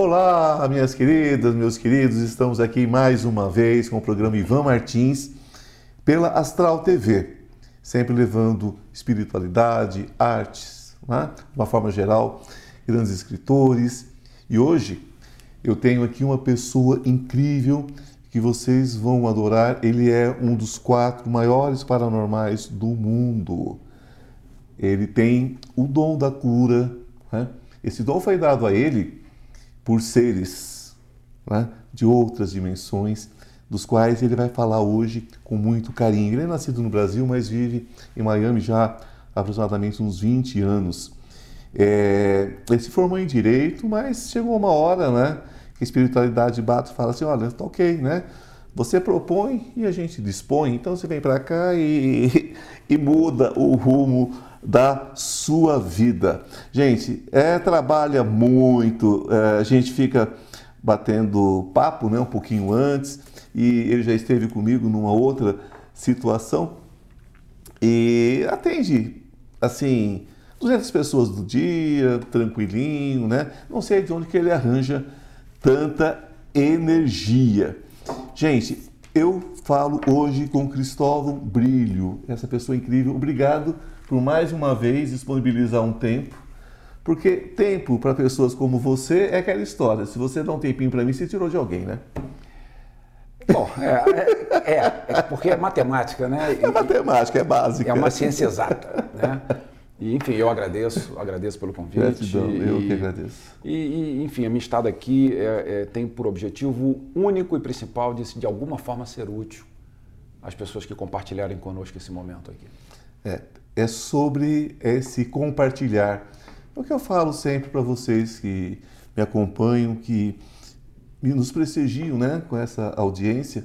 Olá, minhas queridas, meus queridos, estamos aqui mais uma vez com o programa Ivan Martins pela Astral TV, sempre levando espiritualidade, artes, né? de uma forma geral, grandes escritores. E hoje eu tenho aqui uma pessoa incrível que vocês vão adorar. Ele é um dos quatro maiores paranormais do mundo. Ele tem o dom da cura. Né? Esse dom foi dado a ele por seres né? de outras dimensões, dos quais ele vai falar hoje com muito carinho. Ele é nascido no Brasil, mas vive em Miami já há aproximadamente uns 20 anos. É, ele se formou em direito, mas chegou uma hora, né? que a espiritualidade bate e fala assim, olha, tá ok, né? Você propõe e a gente dispõe, então você vem para cá e, e muda o rumo da sua vida. Gente, é, trabalha muito, é, a gente fica batendo papo né, um pouquinho antes e ele já esteve comigo numa outra situação e atende, assim, 200 pessoas do dia, tranquilinho, né? Não sei de onde que ele arranja tanta energia. Gente, eu falo hoje com Cristóvão Brilho, essa pessoa incrível. Obrigado por mais uma vez disponibilizar um tempo, porque tempo para pessoas como você é aquela história. Se você dá um tempinho para mim, você tirou de alguém, né? Bom, é, é, é, porque é matemática, né? É matemática, é básica. É uma ciência exata, né? E, enfim, eu agradeço, agradeço pelo convite. Gratidão, eu que agradeço. E, e, enfim, a minha estada aqui é, é, tem por objetivo único e principal de, de alguma forma, ser útil às pessoas que compartilharem conosco esse momento aqui. É, é sobre esse compartilhar. É o que eu falo sempre para vocês que me acompanham, que nos prestigiam né, com essa audiência.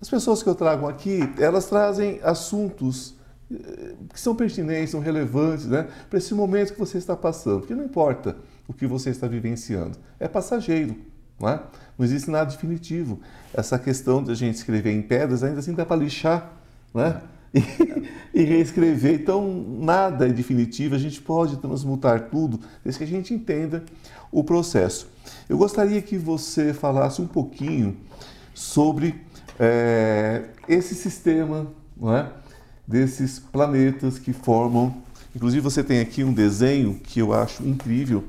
As pessoas que eu trago aqui, elas trazem assuntos que são pertinentes, são relevantes né, para esse momento que você está passando. Porque não importa o que você está vivenciando, é passageiro. Não, é? não existe nada definitivo. Essa questão de a gente escrever em pedras ainda assim dá para lixar né? E, reescrever. Então, nada é definitivo, a gente pode transmutar tudo, desde que a gente entenda o processo. Eu gostaria que você falasse um pouquinho sobre é, esse sistema, é? desses planetas que formam. Inclusive, você tem aqui um desenho que eu acho incrível,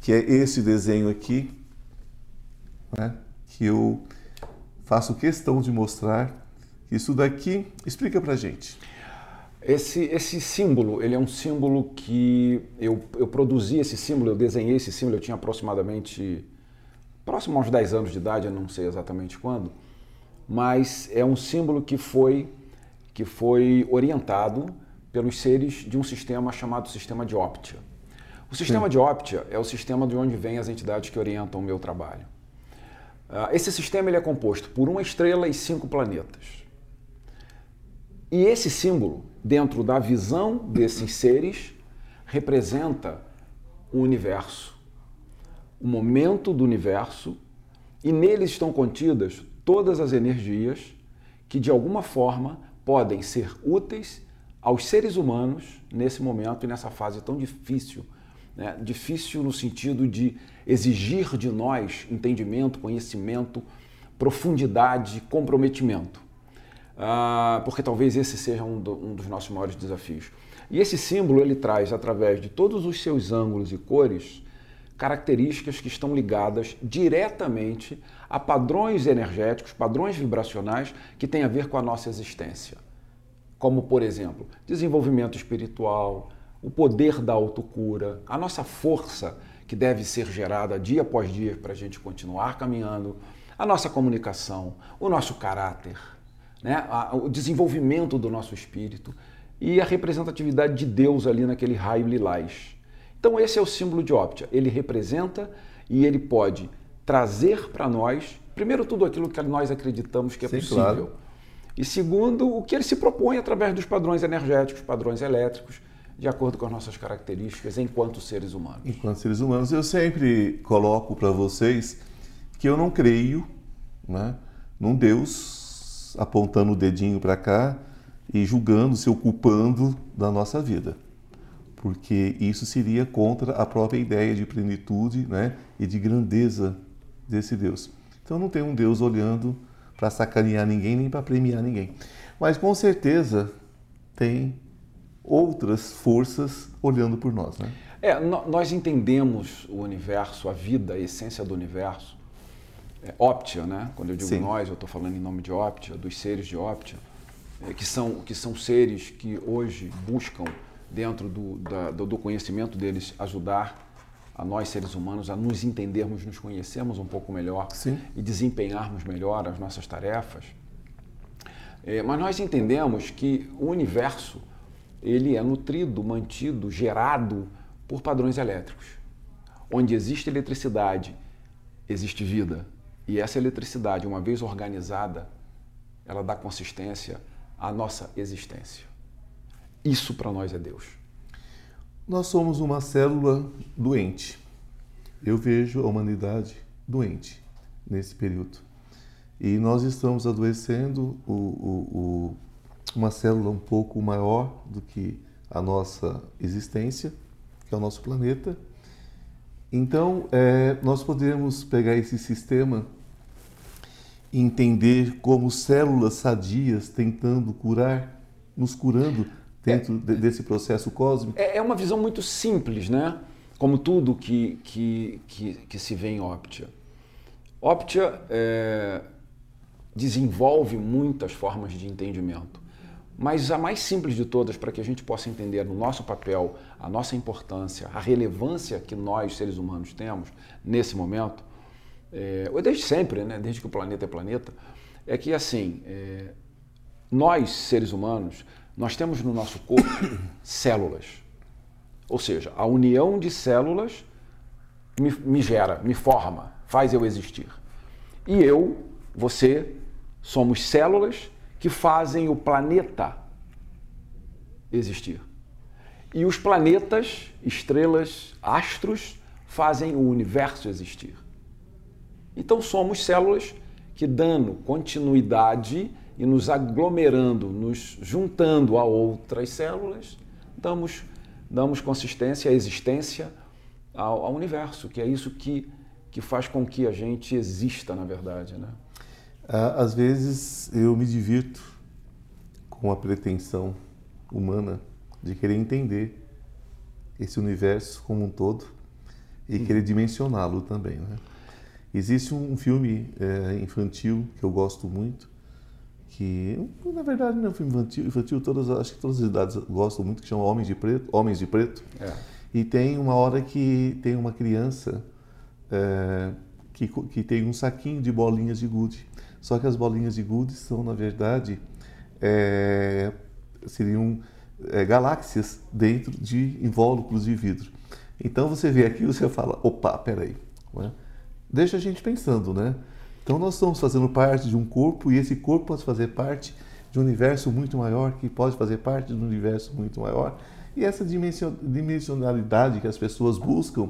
que é esse desenho aqui, né? que eu faço questão de mostrar. Isso daqui explica para gente. Esse, esse símbolo, ele é um símbolo que eu, eu produzi esse símbolo, eu desenhei esse símbolo, eu tinha aproximadamente próximo aos 10 anos de idade, eu não sei exatamente quando, mas é um símbolo que foi que foi orientado pelos seres de um sistema chamado sistema de Optia. O sistema Sim. de Optia é o sistema de onde vêm as entidades que orientam o meu trabalho. Ah, esse sistema ele é composto por uma estrela e cinco planetas. E esse símbolo, dentro da visão desses seres, representa o universo, o momento do universo, e neles estão contidas todas as energias que, de alguma forma, podem ser úteis aos seres humanos nesse momento e nessa fase tão difícil. Né? Difícil no sentido de exigir de nós entendimento, conhecimento, profundidade, comprometimento. Ah, porque talvez esse seja um, do, um dos nossos maiores desafios. E esse símbolo ele traz, através de todos os seus ângulos e cores, características que estão ligadas diretamente a padrões energéticos, padrões vibracionais que têm a ver com a nossa existência. Como, por exemplo, desenvolvimento espiritual, o poder da autocura, a nossa força que deve ser gerada dia após dia para a gente continuar caminhando, a nossa comunicação, o nosso caráter, né? o desenvolvimento do nosso espírito e a representatividade de Deus ali naquele raio lilás. Então esse é o símbolo de Optia. Ele representa e ele pode trazer para nós, primeiro tudo aquilo que nós acreditamos que é Sim, possível. Claro. E segundo, o que ele se propõe através dos padrões energéticos, padrões elétricos, de acordo com as nossas características enquanto seres humanos. Enquanto seres humanos, eu sempre coloco para vocês que eu não creio né, num Deus apontando o dedinho para cá e julgando, se ocupando da nossa vida. porque isso seria contra a própria ideia de plenitude né, e de grandeza desse Deus. Então não tem um Deus olhando para sacanear ninguém nem para premiar ninguém. Mas com certeza tem outras forças olhando por nós. Né? É, nós entendemos o universo, a vida, a essência do universo. É, Optia, né? Quando eu digo Sim. nós, eu estou falando em nome de Optia, dos seres de Optia, é, que, são, que são seres que hoje buscam, dentro do, da, do conhecimento deles, ajudar a nós seres humanos a nos entendermos, nos conhecermos um pouco melhor Sim. e desempenharmos melhor as nossas tarefas. É, mas nós entendemos que o universo ele é nutrido, mantido, gerado por padrões elétricos. Onde existe eletricidade, existe vida. E essa eletricidade, uma vez organizada, ela dá consistência à nossa existência. Isso para nós é Deus. Nós somos uma célula doente. Eu vejo a humanidade doente nesse período. E nós estamos adoecendo o, o, o, uma célula um pouco maior do que a nossa existência, que é o nosso planeta. Então, é, nós podemos pegar esse sistema entender como células sadias tentando curar, nos curando dentro é, desse processo cósmico? É, é, uma visão muito simples, né? Como tudo que, que, que, que se vê em Optia. Optia é, desenvolve muitas formas de entendimento, mas a mais simples de todas, para que a gente possa entender o nosso papel, a nossa importância, a relevância que nós, seres humanos, temos nesse momento, é, ou desde sempre, né? desde que o planeta é planeta, é que assim, é, nós, seres humanos, nós temos no nosso corpo células. Ou seja, a união de células me, me gera, me forma, faz eu existir. E eu, você, somos células que fazem o planeta existir. E os planetas, estrelas, astros fazem o universo existir. Então somos células que, dando continuidade e nos aglomerando, nos juntando a outras células, damos, damos consistência à existência ao, ao universo, que é isso que, que faz com que a gente exista, na verdade. Né? Às vezes eu me divirto com a pretensão humana de querer entender esse universo como um todo e querer dimensioná-lo também. Né? Existe um filme é, infantil que eu gosto muito, que na verdade não é um filme infantil, infantil todas, acho que todas as idades gostam muito, que chama Homens de Preto. Homens de Preto. É. E tem uma hora que tem uma criança é, que, que tem um saquinho de bolinhas de gude. Só que as bolinhas de gude são, na verdade, é, seriam é, galáxias dentro de invólucros de vidro. Então você vê aqui e você fala, opa, peraí. Né? Deixa a gente pensando, né? Então nós estamos fazendo parte de um corpo e esse corpo pode fazer parte de um universo muito maior, que pode fazer parte de um universo muito maior. E essa dimensionalidade que as pessoas buscam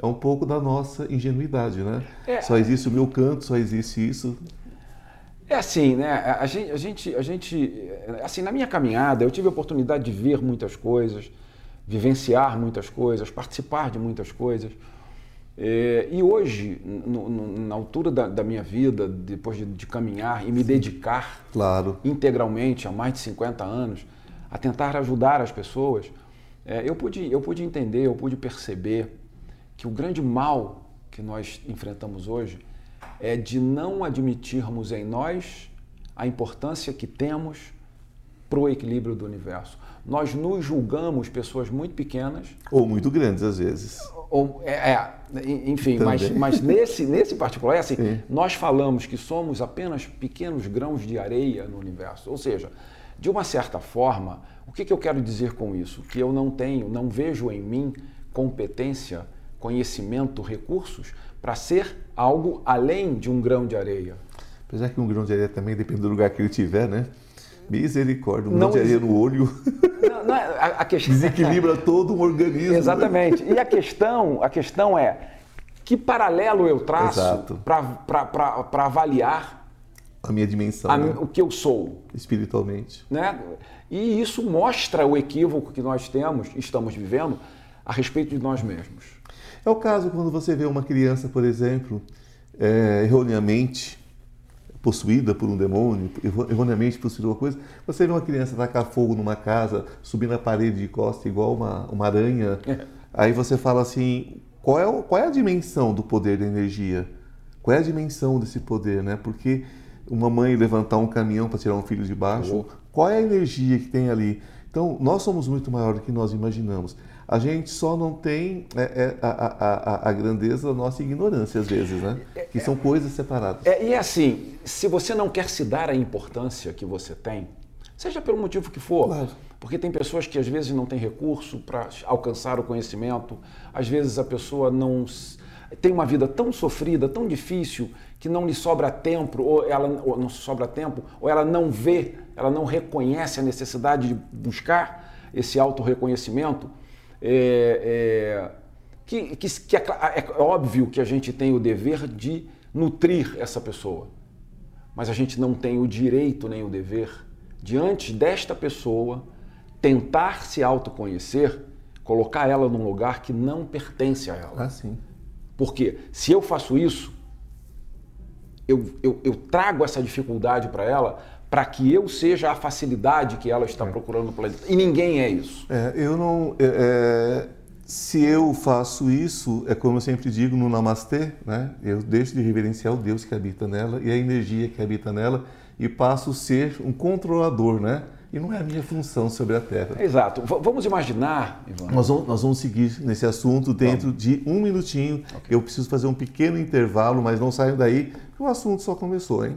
é um pouco da nossa ingenuidade, né? É. Só existe o meu canto, só existe isso. É assim, né? A gente, a gente, a gente, assim, na minha caminhada, eu tive a oportunidade de ver muitas coisas, vivenciar muitas coisas, participar de muitas coisas. É, e hoje, no, no, na altura da, da, minha vida, depois de, de caminhar e me Sim, dedicar claro. integralmente há mais de 50 anos a tentar ajudar as pessoas, é, eu, pude, eu pude entender, eu pude perceber que o grande mal que nós enfrentamos hoje é de não admitirmos em nós a importância que temos para o equilíbrio do universo. Nós nos julgamos pessoas muito pequenas. Ou muito grandes, às vezes. Ou, é, é enfim, mas, mas, nesse, nesse particular, é assim, Sim. nós falamos que somos apenas pequenos grãos de areia no universo. Ou seja, de uma certa forma, o que, que eu quero dizer com isso? Que eu não tenho, não vejo em mim competência, conhecimento, recursos para ser algo além de um grão de areia. Apesar que um grão de areia também depende do lugar que ele tiver, né? Misericórdia, um de areia no olho. Não, não é, a, a questão... Desequilibra todo um organismo. Né? Exatamente. E a questão, a questão é que paralelo eu traço para avaliar a minha dimensão, a, né? o que eu sou. espiritualmente. Né? E isso mostra o equívoco que nós temos, estamos vivendo, a respeito de nós mesmos. É o caso quando você vê uma criança, por exemplo, é, erroneamente possuída por um demônio, erro- erroneamente possuída uma coisa, você vê uma criança tacar fogo numa casa, subir na parede de costa igual uma, uma aranha, É. aí você fala assim, qual é, o- qual é a dimensão do poder da energia? Qual é a dimensão desse poder, né? Porque uma mãe levantar um caminhão para tirar um filho de baixo, qual é a energia que tem ali? Então, nós somos muito maior do que nós imaginamos. A gente só não tem é, é, a, a, a, grandeza da nossa ignorância, às vezes, né? Que são coisas separadas. É, e assim, se você não quer se dar a importância que você tem, seja pelo motivo que for, Claro. porque tem pessoas que às vezes não têm recurso para alcançar o conhecimento, às vezes a pessoa não tem uma vida tão sofrida, tão difícil, que não lhe sobra tempo, ou ela ou não sobra tempo, ou ela não vê, ela não reconhece a necessidade de buscar esse autorreconhecimento. É, é, que, que, que é, cla- é óbvio que a gente tem o dever de nutrir essa pessoa, mas a gente não tem o direito nem o dever, diante desta pessoa, tentar se autoconhecer, colocar ela num lugar que não pertence a ela. Ah, sim. Porque se eu faço isso, eu, eu, eu trago essa dificuldade para ela para que eu seja a facilidade que ela está procurando no planeta. E ninguém é isso. É, eu não. é, é, se eu faço isso, é como eu sempre digo no Namastê, né? Eu deixo de reverenciar o Deus que habita nela e a energia que habita nela e passo a ser um controlador, né? E não é a minha função sobre a Terra. Exato. V- vamos imaginar, Ivan. Nós vamos, nós vamos seguir nesse assunto dentro de um minutinho. Eu preciso fazer um pequeno intervalo, mas não saiam daí, que o assunto só começou, hein?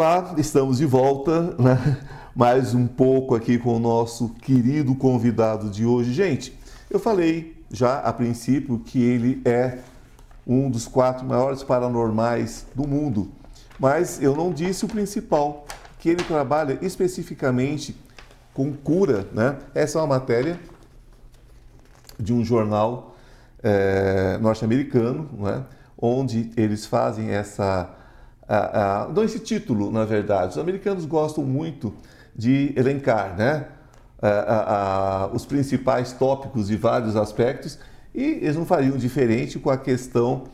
Olá, estamos de volta, né? mais um pouco aqui com o nosso querido convidado de hoje. Gente, eu falei já a princípio que ele é um dos quatro maiores paranormais do mundo, mas eu não disse o principal, que ele trabalha especificamente com cura, né? Essa é uma matéria de um jornal eh, norte-americano, né? onde eles fazem essa a, a, dão esse título, na verdade. Os americanos gostam muito de elencar né, a, a, os principais tópicos de vários aspectos e eles não fariam diferente com a questão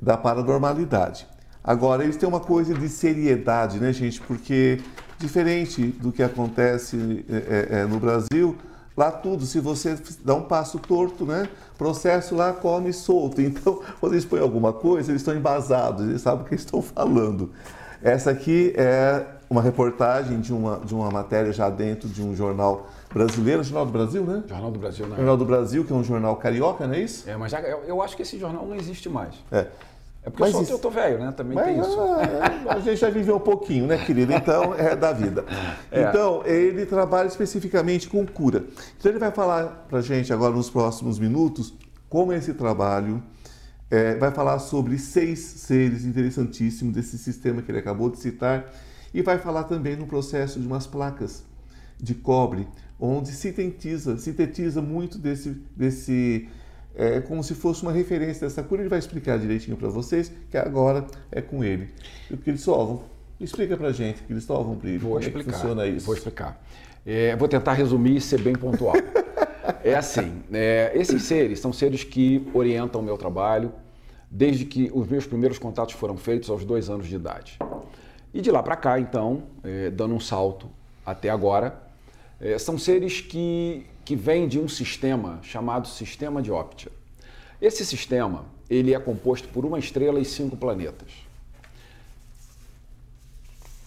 da paranormalidade. Agora, eles têm uma coisa de seriedade, né, gente? Porque, diferente do que acontece é, é, no Brasil, lá tudo, se você dá um passo torto, né? Processo lá come solto. Então, quando eles põem alguma coisa, eles estão embasados, eles sabem o que estão falando. Essa aqui é uma reportagem de uma, de uma matéria já dentro de um jornal brasileiro, Jornal do Brasil, né? Jornal do Brasil, né? Jornal do Brasil, que é um jornal carioca, não é isso? É, mas já, eu, eu acho que esse jornal não existe mais. É. É porque Mas eu, sou, isso- eu tô velho, né? Também Mas tem isso. ah, a gente já viveu um pouquinho, né, querido? Então, é da vida. É. Então, ele trabalha especificamente com cura. Então, ele vai falar para a gente agora nos próximos minutos como é esse trabalho. é, vai falar sobre seis seres interessantíssimos desse sistema que ele acabou de citar. E vai falar também no processo de umas placas de cobre, onde sintetiza, sintetiza muito desse, desse é como se fosse uma referência dessa cura. Ele vai explicar direitinho para vocês, que agora é com ele. E o Cristóvão, explica para gente, Cristóvão Brilho, Vou como explicar. é que funciona isso. Vou explicar. É, vou tentar resumir e ser bem pontual. é assim, é, esses seres são seres que orientam o meu trabalho desde que os meus primeiros contatos foram feitos aos dois anos de idade. E de lá para cá, então, é, dando um salto até agora, é, são seres que, que vêm de um sistema chamado sistema de Optia. Esse sistema ele é composto por uma estrela e cinco planetas.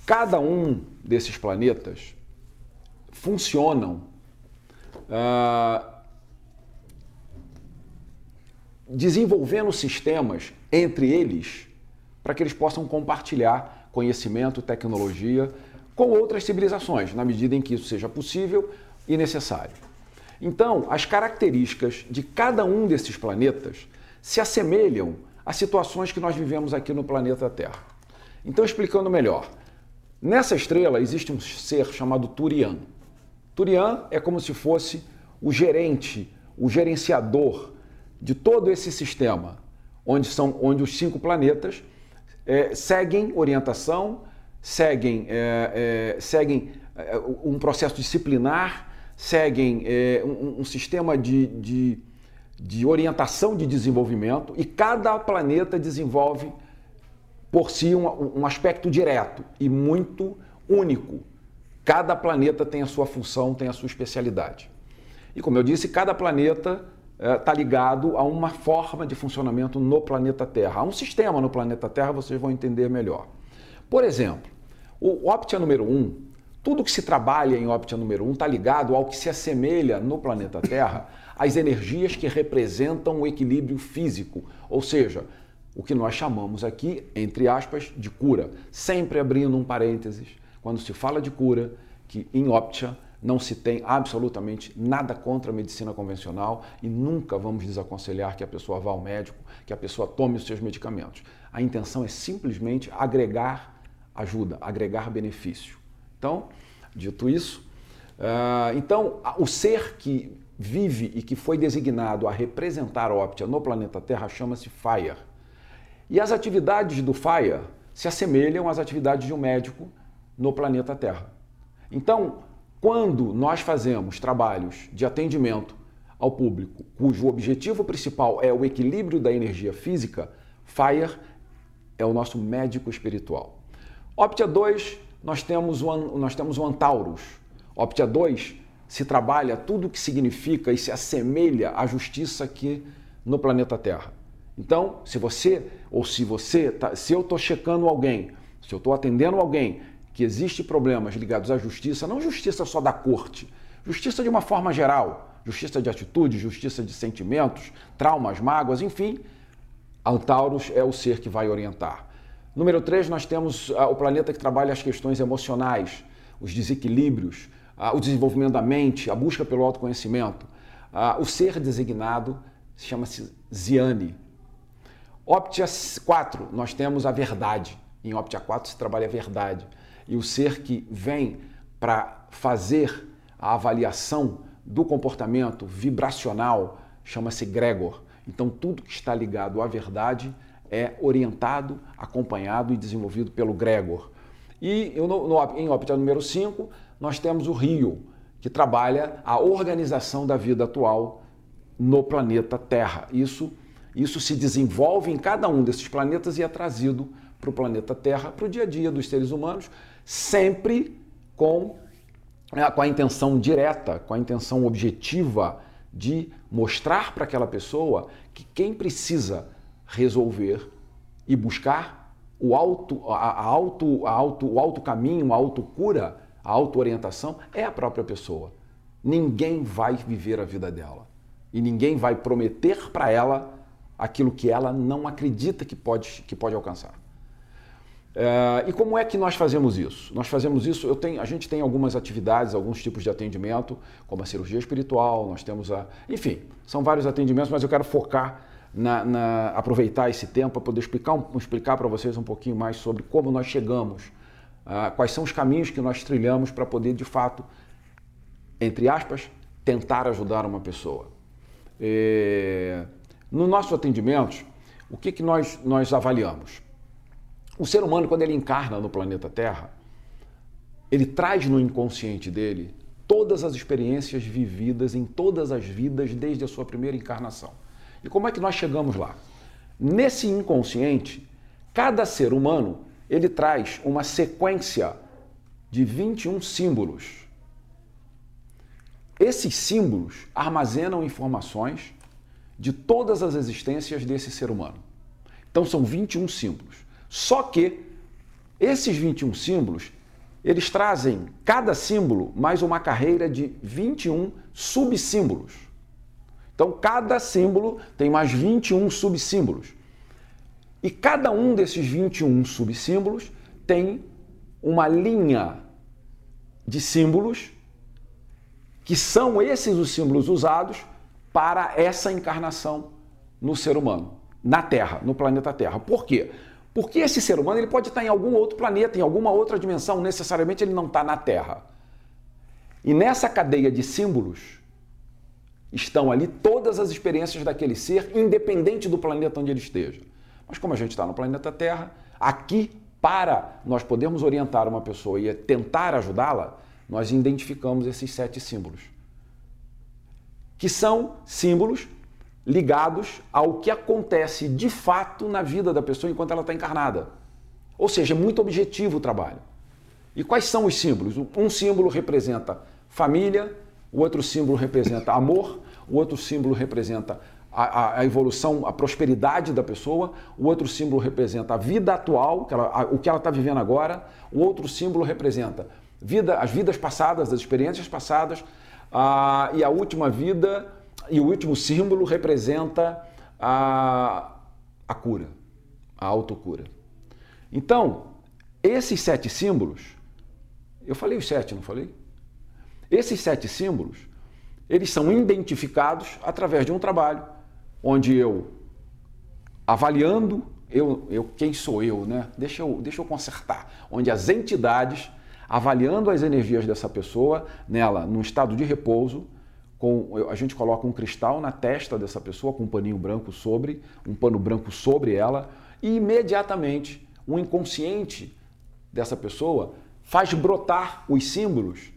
Cada um desses planetas funcionam ah, desenvolvendo sistemas entre eles para que eles possam compartilhar conhecimento, tecnologia com outras civilizações, na medida em que isso seja possível e necessário. Então, as características de cada um desses planetas se assemelham às situações que nós vivemos aqui no planeta Terra. Então, explicando melhor, nessa estrela existe um ser chamado Turian. Turian é como se fosse o gerente, o gerenciador de todo esse sistema, onde, são, onde os cinco planetas é, seguem orientação, seguem, é, é, seguem é, um processo disciplinar, seguem é, um, um, sistema de, de, de orientação de desenvolvimento e cada planeta desenvolve por si um, um aspecto direto e muito único. Cada planeta tem a sua função, tem a sua especialidade. E como eu disse, cada planeta está é, ligado a uma forma de funcionamento no planeta Terra. Há um sistema no planeta Terra, vocês vão entender melhor. Por exemplo, o Optia número 1, tudo que se trabalha em Optia número 1 está ligado ao que se assemelha no planeta Terra às energias que representam o equilíbrio físico, ou seja, o que nós chamamos aqui, entre aspas, de cura. Sempre abrindo um parênteses, quando se fala de cura, que em Optia não se tem absolutamente nada contra a medicina convencional e nunca vamos desaconselhar que a pessoa vá ao médico, que a pessoa tome os seus medicamentos. A intenção é simplesmente agregar ajuda, agregar benefício. Então, dito isso, uh, então o ser que vive e que foi designado a representar Optia no planeta Terra chama-se Fire. E as atividades do Fire se assemelham às atividades de um médico no planeta Terra. Então, quando nós fazemos trabalhos de atendimento ao público, cujo objetivo principal é o equilíbrio da energia física, Fire é o nosso médico espiritual. Optia 2, nós temos o, nós temos o Antaurus. Optia 2 se trabalha tudo o que significa e se assemelha à justiça aqui no planeta Terra. Então, se você, ou se você, tá, se eu estou checando alguém, se eu estou atendendo alguém que existe problemas ligados à justiça, não justiça só da corte, justiça de uma forma geral, justiça de atitude, justiça de sentimentos, traumas, mágoas, enfim, Antaurus é o ser que vai orientar. Número 3, nós temos ah, o planeta que trabalha as questões emocionais, os desequilíbrios, ah, o desenvolvimento da mente, a busca pelo autoconhecimento. Ah, o ser designado chama-se Ziane. Optia 4, nós temos a verdade. Em Optia 4 se trabalha a verdade e o ser que vem para fazer a avaliação do comportamento vibracional chama-se Gregor. Então, tudo que está ligado à verdade é orientado, acompanhado e desenvolvido pelo Gregor. E no, no, em Opta número 5, nós temos o Rio, que trabalha a organização da vida atual no planeta Terra. Isso, isso se desenvolve em cada um desses planetas e é trazido para o planeta Terra, para o dia a dia dos seres humanos, sempre com, é, com a intenção direta, com a intenção objetiva de mostrar para aquela pessoa que quem precisa resolver e buscar o auto, a, a auto, a o auto caminho, a autocura, a auto-orientação é a própria pessoa. Ninguém vai viver a vida dela. E ninguém vai prometer para ela aquilo que ela não acredita que pode, que pode alcançar. É, e como é que nós fazemos isso? Nós fazemos isso, eu tenho, a gente tem algumas atividades, alguns tipos de atendimento, como a cirurgia espiritual, nós temos a. Enfim, são vários atendimentos, mas eu quero focar na, na aproveitar esse tempo para poder explicar, explicar para vocês um pouquinho mais sobre como nós chegamos, uh, quais são os caminhos que nós trilhamos para poder, de fato, entre aspas, tentar ajudar uma pessoa. É, No nosso atendimento, o que, que nós, nós avaliamos? O ser humano, quando ele encarna no planeta Terra, ele traz no inconsciente dele todas as experiências vividas em todas as vidas desde a sua primeira encarnação. E como é que nós chegamos lá? Nesse inconsciente, cada ser humano ele traz uma sequência de 21 símbolos. Esses símbolos armazenam informações de todas as existências desse ser humano. Então são 21 símbolos. Só que esses 21 símbolos, eles trazem cada símbolo mais uma carreira de 21 subsímbolos. Então cada símbolo tem mais 21 subsímbolos. E cada um desses 21 subsímbolos tem uma linha de símbolos que são esses os símbolos usados para essa encarnação no ser humano, na Terra, no planeta Terra. Por quê? Porque esse ser humano ele pode estar em algum outro planeta, em alguma outra dimensão, necessariamente ele não está na Terra. E nessa cadeia de símbolos estão ali todas as experiências daquele ser, independente do planeta onde ele esteja. Mas como a gente está no planeta Terra, aqui, para nós podermos orientar uma pessoa e tentar ajudá-la, nós identificamos esses sete símbolos. Que são símbolos ligados ao que acontece de fato na vida da pessoa enquanto ela está encarnada. Ou seja, é muito objetivo o trabalho. E quais são os símbolos? Um símbolo representa família, o outro símbolo representa amor, o outro símbolo representa a, a, evolução, a prosperidade da pessoa, o outro símbolo representa a vida atual, que ela, a, o que ela está vivendo agora, o outro símbolo representa vida, as vidas passadas, as experiências passadas, e a última vida, e o último símbolo representa a, a cura, a autocura. Então, esses sete símbolos, eu falei os sete, não falei? Esses sete símbolos, eles são identificados através de um trabalho onde eu, avaliando eu, eu quem sou eu, né? Deixa eu, deixa eu consertar. Onde as entidades, avaliando as energias dessa pessoa, nela, num estado de repouso, com, a gente coloca um cristal na testa dessa pessoa com um paninho branco sobre, um pano branco sobre ela, e imediatamente o inconsciente dessa pessoa faz brotar os símbolos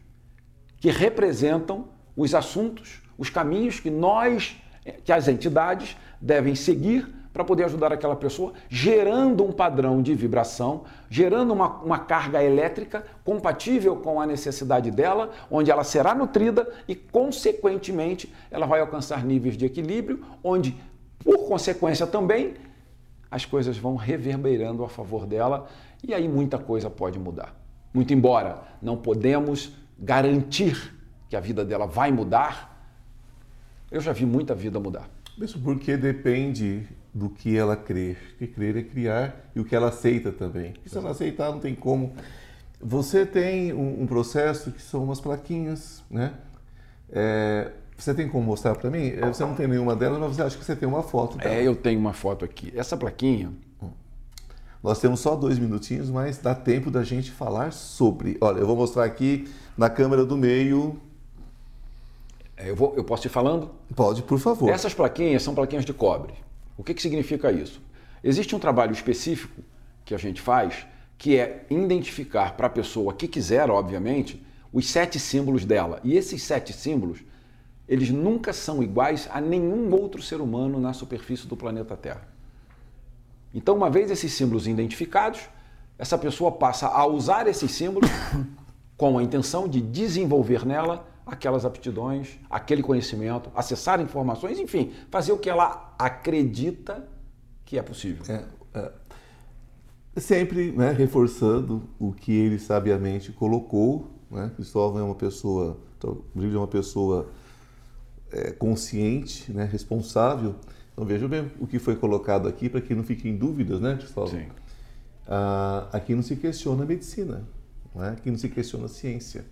que representam os assuntos, os caminhos que nós que as entidades devem seguir para poder ajudar aquela pessoa, gerando um padrão de vibração, gerando uma, uma carga elétrica compatível com a necessidade dela, onde ela será nutrida e, consequentemente, ela vai alcançar níveis de equilíbrio, onde, por consequência também, as coisas vão reverberando a favor dela e aí muita coisa pode mudar. Muito embora não podemos garantir que a vida dela vai mudar, eu já vi muita vida mudar. Isso porque depende do que ela crer. Que crer é criar e o que ela aceita também. se ela aceitar, não tem como. Você tem um, um processo que são umas plaquinhas, né? É, você tem como mostrar para mim? É, você não tem nenhuma delas, mas você acha que você tem uma foto dela. É, eu tenho uma foto aqui. Essa plaquinha. Nós temos só dois minutinhos, mas dá tempo da gente falar sobre. Olha, eu vou mostrar aqui na câmera do meio é, eu, vou, eu posso ir falando? Pode, por favor. Essas plaquinhas são plaquinhas de cobre. O que, que significa isso? Existe um trabalho específico que a gente faz que é identificar para a pessoa que quiser, obviamente, os sete símbolos dela. E esses sete símbolos, eles nunca são iguais a nenhum outro ser humano na superfície do planeta Terra. Então, uma vez esses símbolos identificados, essa pessoa passa a usar esses símbolos com a intenção de desenvolver nela aquelas aptidões, aquele conhecimento, acessar informações, enfim, fazer o que ela acredita que é possível. É, é, sempre né, reforçando o que ele sabiamente colocou. Né? Cristóvão é uma pessoa, Brilho é uma pessoa é, consciente, né, responsável. Então veja bem o que foi colocado aqui para que não fiquem dúvidas, né, Cristóvão? Sim. Ah, aqui não se questiona a medicina, né? aqui não se questiona a ciência.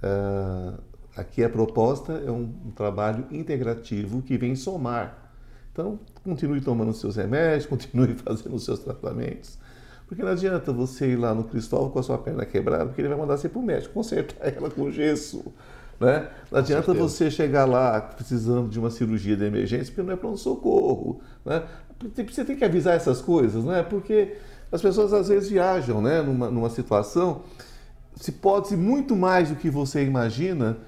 Ah, aqui a proposta é um, um, trabalho integrativo que vem somar. Então, continue tomando seus remédios, continue fazendo os seus tratamentos, porque não adianta você ir lá no Cristóvão com a sua perna quebrada, porque ele vai mandar você para o médico consertar ela com gesso. Né? Não adianta você chegar lá precisando de uma cirurgia de emergência, porque não é pronto-socorro. Né? Você tem que avisar essas coisas, né? porque as pessoas às vezes viajam né? numa, numa situação, se pode ser muito mais do que você imagina,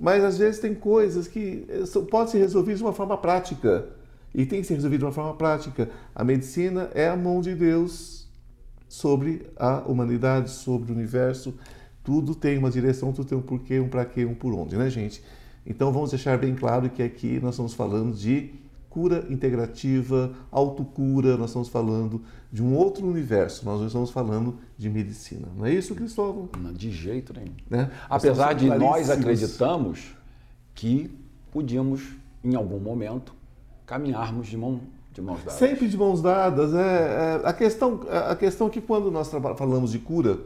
mas às vezes tem coisas que eh, podem ser resolvidas de uma forma prática. E tem que ser resolvido de uma forma prática. A medicina é a mão de Deus sobre a humanidade, sobre o universo. Tudo tem uma direção, tudo tem um porquê, um para quê, um por onde, né, gente? Então vamos deixar bem claro que aqui nós estamos falando de cura integrativa, autocura, nós estamos falando de um outro universo, nós não estamos falando de medicina. Não é isso, Cristóvão? Não, de jeito nenhum. Né? Apesar de nós acreditamos que podíamos, em algum momento, caminharmos de, mão, de mãos dadas. Sempre de mãos dadas. É, é, a, questão, a questão é que quando nós falamos de cura,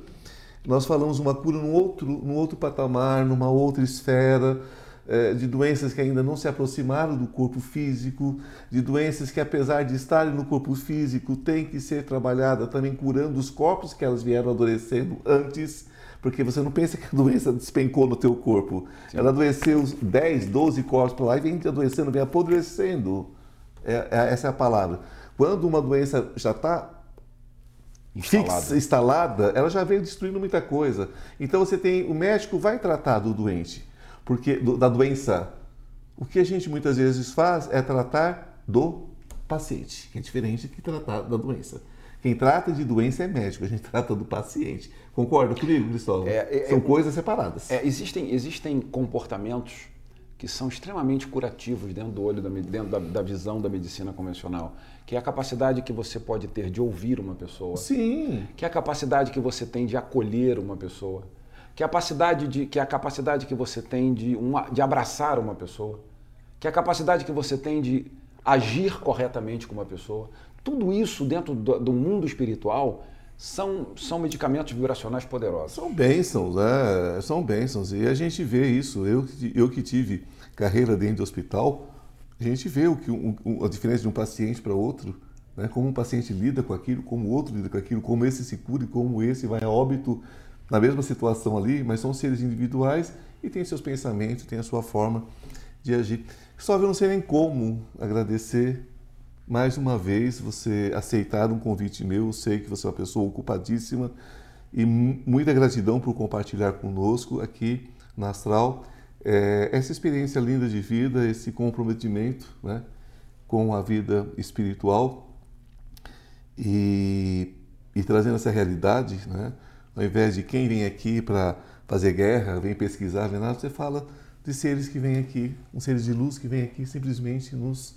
nós falamos uma cura num outro, num outro patamar, numa outra esfera, é, de doenças que ainda não se aproximaram do corpo físico, de doenças que, apesar de estarem no corpo físico, têm que ser trabalhadas também curando os corpos que elas vieram adoecendo antes, porque você não pensa que a doença despencou no teu corpo. Sim. Ela adoeceu 10, 12 corpos para lá e vem adoecendo, vem apodrecendo. É, é, essa é a palavra. Quando uma doença já está instalada. fixa, instalada, ela já veio destruindo muita coisa. Então você tem, o médico vai tratar do doente porque do, da doença. O que a gente muitas vezes faz é tratar do paciente, que é diferente de tratar da doença. Quem trata de doença é médico, a gente trata do paciente. Concorda comigo, Cristóvão? É, é, São é, coisas separadas. É, existem, existem comportamentos que são extremamente curativos dentro do olho, da, dentro da, da, visão da medicina convencional, que é a capacidade que você pode ter de ouvir uma pessoa. Sim. Que é a capacidade que você tem de acolher uma pessoa que é a capacidade, de, que é a capacidade que você tem de, uma, de abraçar uma pessoa, que é a capacidade que você tem de agir corretamente com uma pessoa. Tudo isso dentro do, do mundo espiritual são, são medicamentos vibracionais poderosos. São bênçãos, é, são bênçãos. E a gente vê isso. Eu, eu que tive carreira dentro do hospital, a gente vê o que, um, a diferença de um paciente para outro. Né? Como um paciente lida com aquilo, como o outro lida com aquilo, como esse se cura e como esse vai a óbito na mesma situação ali, mas são seres individuais e têm seus pensamentos, têm a sua forma de agir. Só eu não sei nem como agradecer mais uma vez você aceitar um convite meu. Eu sei que você é uma pessoa ocupadíssima e muita gratidão por compartilhar conosco aqui na Astral é, essa experiência linda de vida, esse comprometimento né, com a vida espiritual e, e trazendo essa realidade, né? Ao invés de quem vem aqui para fazer guerra, vem pesquisar, vem nada, você fala de seres que vêm aqui, um seres de luz que vêm aqui simplesmente nos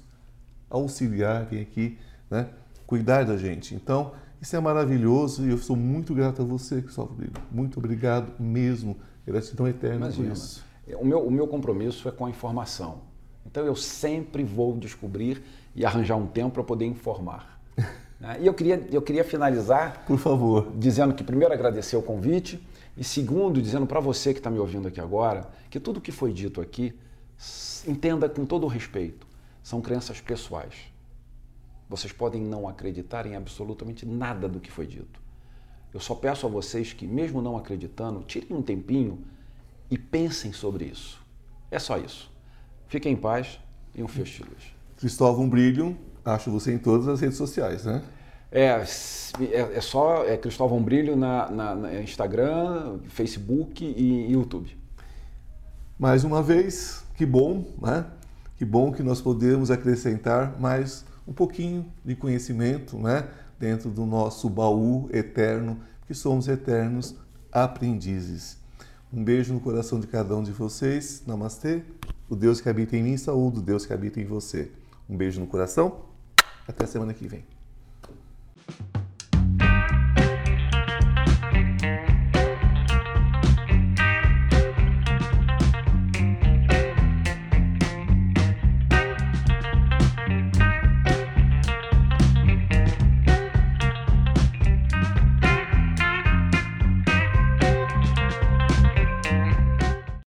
auxiliar, vem aqui, né, cuidar da gente. Então, isso é maravilhoso e eu sou muito grato a você, Cristóvão. Muito obrigado mesmo. Gratidão eterna Imagina, por isso. O meu, o meu compromisso é com a informação. Então, eu sempre vou descobrir e arranjar um tempo para poder informar. Né? E eu queria, eu queria finalizar. Por favor. Dizendo que, primeiro, agradecer o convite. E, segundo, dizendo para você que está me ouvindo aqui agora, que tudo que foi dito aqui, entenda com todo o respeito, são crenças pessoais. Vocês podem não acreditar em absolutamente nada do que foi dito. Eu só peço a vocês que, mesmo não acreditando, tirem um tempinho e pensem sobre isso. É só isso. Fiquem em paz e um fio Cristóvão Brilho, Acho você em todas as redes sociais, né? É, é, é só é Cristóvão Brilho na, na, na, Instagram, Facebook e YouTube. Mais uma vez, que bom, né? Que bom que nós podemos acrescentar mais um pouquinho de conhecimento, né? Dentro do nosso baú eterno, que somos eternos aprendizes. Um beijo no coração de cada um de vocês. Namastê. O Deus que habita em mim, saúde o Deus que habita em você. Um beijo no coração até semana que vem.